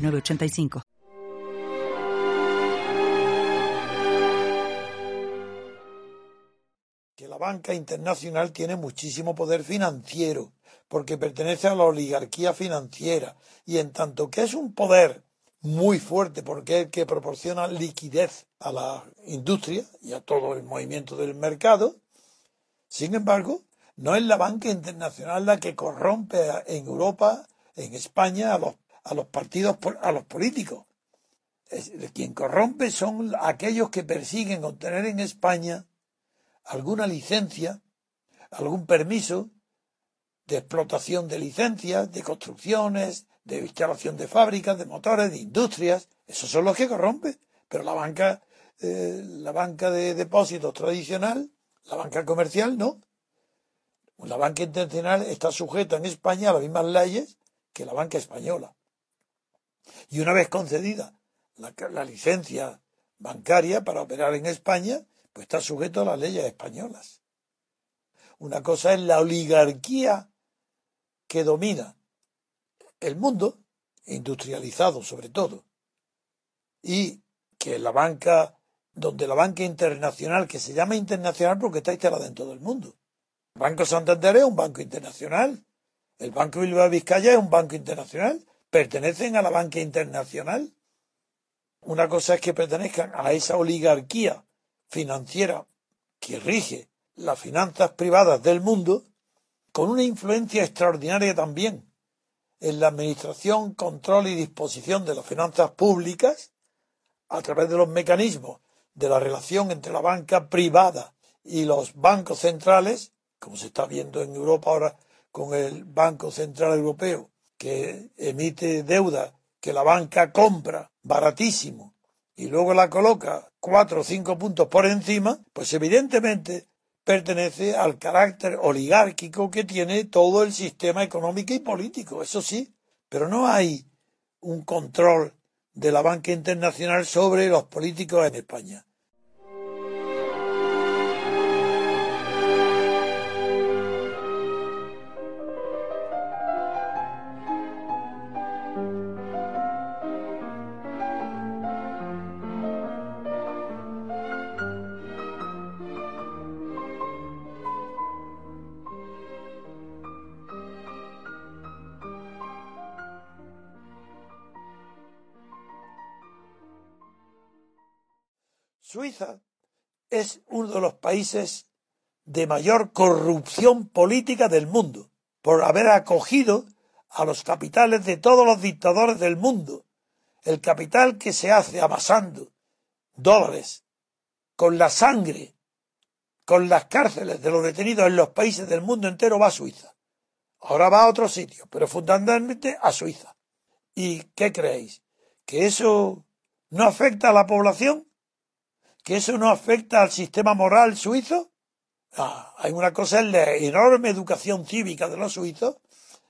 985. Que la banca internacional tiene muchísimo poder financiero, porque pertenece a la oligarquía financiera, y en tanto que es un poder muy fuerte, porque es el que proporciona liquidez a la industria y a todo el movimiento del mercado, sin embargo, no es la banca internacional la que corrompe en Europa, en España, a los a los partidos, a los políticos. quien corrompe son aquellos que persiguen obtener en España alguna licencia, algún permiso de explotación de licencias, de construcciones, de instalación de fábricas, de motores, de industrias. Esos son los que corrompen. Pero la banca, eh, la banca de depósitos tradicional, la banca comercial, no. La banca internacional está sujeta en España a las mismas leyes que la banca española. Y una vez concedida la, licencia bancaria para operar en España, pues está sujeto a las leyes españolas. Una cosa es la oligarquía que domina el mundo, industrializado sobre todo, y que la banca, donde la banca internacional, que se llama internacional porque está instalada en todo el mundo. El Banco Santander es un banco internacional. El Banco Bilbao Vizcaya es un banco internacional pertenecen a la banca internacional. Una cosa es que pertenezcan a esa oligarquía financiera que rige las finanzas privadas del mundo, con una influencia extraordinaria también en la administración, control y disposición de las finanzas públicas, a través de los mecanismos de la relación entre la banca privada y los bancos centrales, como se está viendo en Europa ahora con el Banco Central Europeo que emite deuda que la banca compra baratísimo y luego la coloca cuatro o cinco puntos por encima, pues evidentemente pertenece al carácter oligárquico que tiene todo el sistema económico y político, eso sí, pero no hay un control de la banca internacional sobre los políticos en España. Suiza es uno de los países de mayor corrupción política del mundo, por haber acogido a los capitales de todos los dictadores del mundo. El capital que se hace amasando dólares con la sangre, con las cárceles de los detenidos en los países del mundo entero va a Suiza. Ahora va a otro sitio, pero fundamentalmente a Suiza. ¿Y qué creéis? ¿Que eso no afecta a la población? Que eso no afecta al sistema moral suizo. Ah, hay una cosa es la enorme educación cívica de los suizos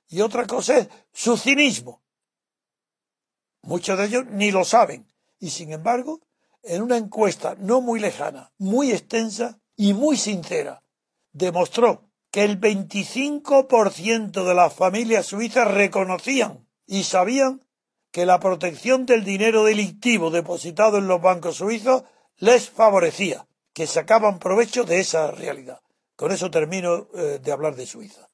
y otra cosa es su cinismo. Muchos de ellos ni lo saben y sin embargo, en una encuesta no muy lejana, muy extensa y muy sincera, demostró que el 25% de las familias suizas reconocían y sabían que la protección del dinero delictivo depositado en los bancos suizos les favorecía, que sacaban provecho de esa realidad. Con eso termino eh, de hablar de Suiza.